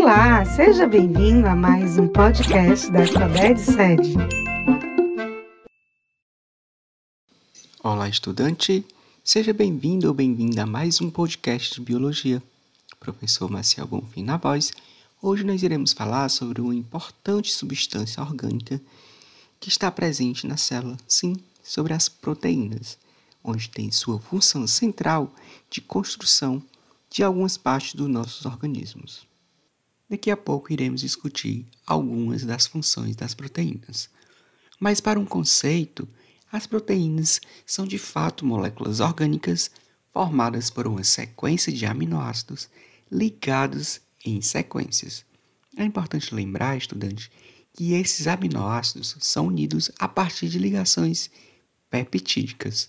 Olá, seja bem-vindo a mais um podcast da Estaded Sede. Olá, estudante! Seja bem-vindo ou bem-vinda a mais um podcast de Biologia. Professor Marcial Bonfim na voz. Hoje nós iremos falar sobre uma importante substância orgânica que está presente na célula, sim, sobre as proteínas, onde tem sua função central de construção de algumas partes dos nossos organismos. Daqui a pouco iremos discutir algumas das funções das proteínas. Mas, para um conceito, as proteínas são de fato moléculas orgânicas formadas por uma sequência de aminoácidos ligados em sequências. É importante lembrar, estudante, que esses aminoácidos são unidos a partir de ligações peptídicas.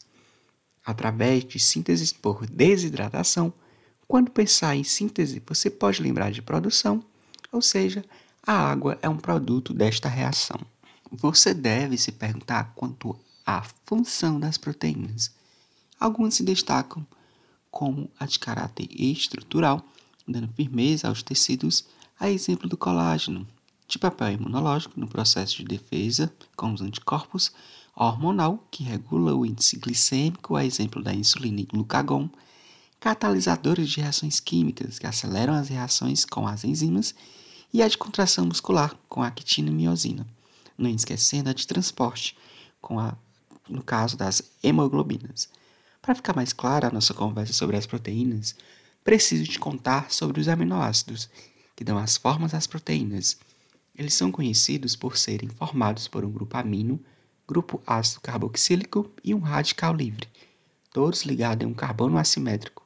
Através de síntese por desidratação, quando pensar em síntese, você pode lembrar de produção, ou seja, a água é um produto desta reação. Você deve se perguntar quanto à função das proteínas. Algumas se destacam como a de caráter estrutural, dando firmeza aos tecidos, a exemplo do colágeno, de papel imunológico no processo de defesa com os anticorpos, hormonal, que regula o índice glicêmico, a exemplo da insulina e glucagon, catalisadores de reações químicas que aceleram as reações com as enzimas e a de contração muscular com a actina e miosina, não esquecendo a de transporte, com a, no caso das hemoglobinas. Para ficar mais clara a nossa conversa sobre as proteínas, preciso te contar sobre os aminoácidos, que dão as formas às proteínas. Eles são conhecidos por serem formados por um grupo amino, grupo ácido carboxílico e um radical livre, todos ligados em um carbono assimétrico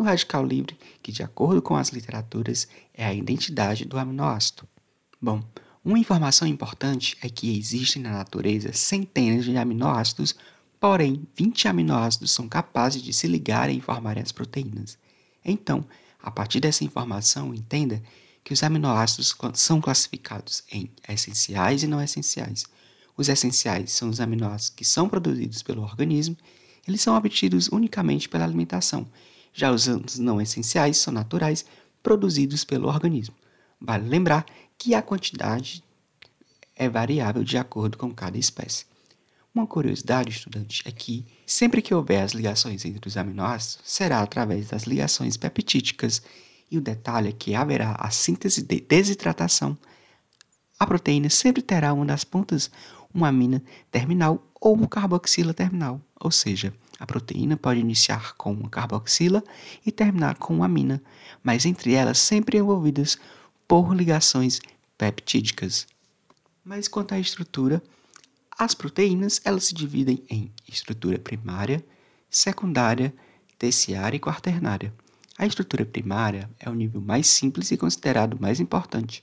no radical livre, que, de acordo com as literaturas, é a identidade do aminoácido. Bom, uma informação importante é que existem na natureza centenas de aminoácidos, porém 20 aminoácidos são capazes de se ligarem e formarem as proteínas. Então, a partir dessa informação, entenda que os aminoácidos são classificados em essenciais e não essenciais. Os essenciais são os aminoácidos que são produzidos pelo organismo, eles são obtidos unicamente pela alimentação já os não essenciais são naturais, produzidos pelo organismo. Vale lembrar que a quantidade é variável de acordo com cada espécie. Uma curiosidade, estudante, é que sempre que houver as ligações entre os aminoácidos, será através das ligações peptídicas, e o detalhe é que haverá a síntese de desidratação. A proteína sempre terá uma das pontas uma amina terminal ou uma carboxila terminal, ou seja, a proteína pode iniciar com uma carboxila e terminar com uma amina, mas entre elas sempre envolvidas por ligações peptídicas. Mas quanto à estrutura, as proteínas elas se dividem em estrutura primária, secundária, terciária e quaternária. A estrutura primária é o nível mais simples e considerado mais importante,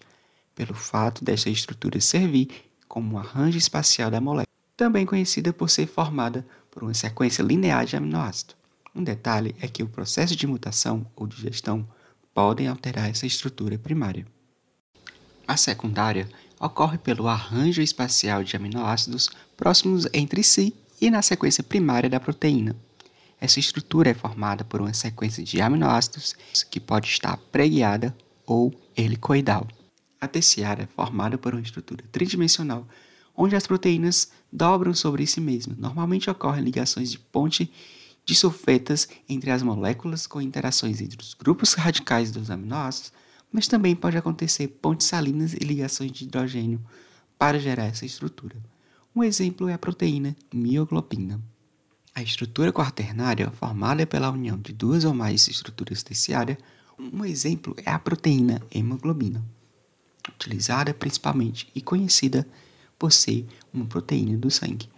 pelo fato desta estrutura servir como um arranjo espacial da molécula, também conhecida por ser formada por uma sequência linear de aminoácidos. Um detalhe é que o processo de mutação ou digestão podem alterar essa estrutura primária. A secundária ocorre pelo arranjo espacial de aminoácidos próximos entre si e na sequência primária da proteína. Essa estrutura é formada por uma sequência de aminoácidos que pode estar preguiada ou helicoidal. A terciária é formada por uma estrutura tridimensional, onde as proteínas dobram sobre si mesmas. Normalmente ocorrem ligações de ponte de sulfetas entre as moléculas com interações entre os grupos radicais dos aminoácidos, mas também pode acontecer pontes salinas e ligações de hidrogênio para gerar essa estrutura. Um exemplo é a proteína mioglobina. A estrutura quaternária, formada pela união de duas ou mais estruturas terciárias, um exemplo é a proteína hemoglobina utilizada principalmente e conhecida por ser uma proteína do sangue.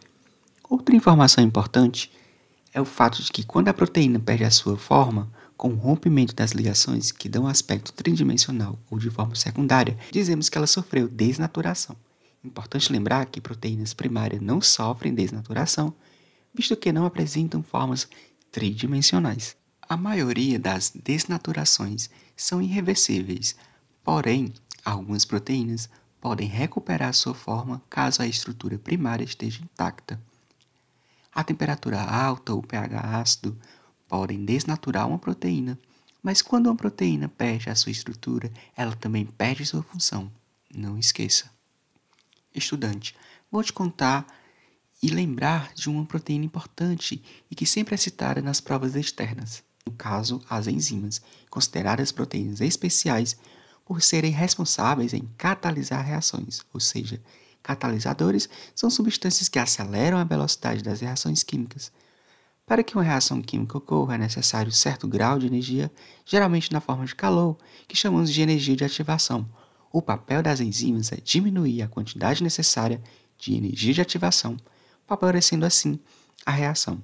Outra informação importante é o fato de que quando a proteína perde a sua forma, com o rompimento das ligações que dão aspecto tridimensional ou de forma secundária, dizemos que ela sofreu desnaturação. Importante lembrar que proteínas primárias não sofrem desnaturação, visto que não apresentam formas tridimensionais. A maioria das desnaturações são irreversíveis, porém, Algumas proteínas podem recuperar sua forma caso a estrutura primária esteja intacta. A temperatura alta ou pH ácido podem desnaturar uma proteína, Mas quando uma proteína perde a sua estrutura, ela também perde sua função. Não esqueça. Estudante, vou te contar e lembrar de uma proteína importante e que sempre é citada nas provas externas. No caso, as enzimas, consideradas proteínas especiais por serem responsáveis em catalisar reações, ou seja, catalisadores são substâncias que aceleram a velocidade das reações químicas. Para que uma reação química ocorra, é necessário certo grau de energia, geralmente na forma de calor, que chamamos de energia de ativação. O papel das enzimas é diminuir a quantidade necessária de energia de ativação, favorecendo assim a reação.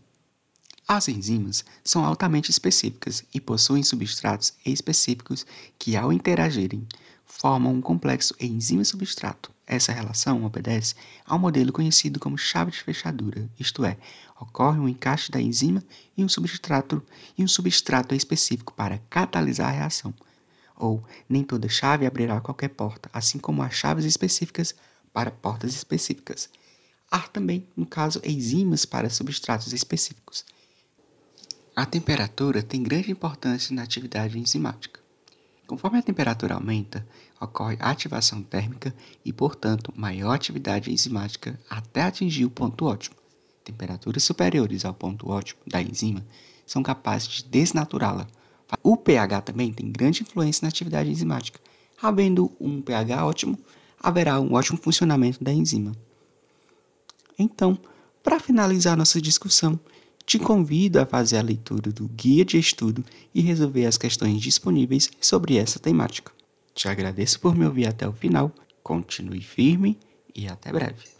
As enzimas são altamente específicas e possuem substratos específicos que, ao interagirem, formam um complexo enzima-substrato. Essa relação obedece ao modelo conhecido como chave de fechadura, isto é, ocorre um encaixe da enzima e um substrato e um substrato específico para catalisar a reação. Ou nem toda chave abrirá qualquer porta, assim como há chaves específicas para portas específicas. Há também, no caso, enzimas para substratos específicos. A temperatura tem grande importância na atividade enzimática. Conforme a temperatura aumenta, ocorre ativação térmica e, portanto, maior atividade enzimática até atingir o ponto ótimo. Temperaturas superiores ao ponto ótimo da enzima são capazes de desnaturá-la. O pH também tem grande influência na atividade enzimática. Havendo um pH ótimo, haverá um ótimo funcionamento da enzima. Então, para finalizar nossa discussão, te convido a fazer a leitura do guia de estudo e resolver as questões disponíveis sobre essa temática. Te agradeço por me ouvir até o final, continue firme e até breve.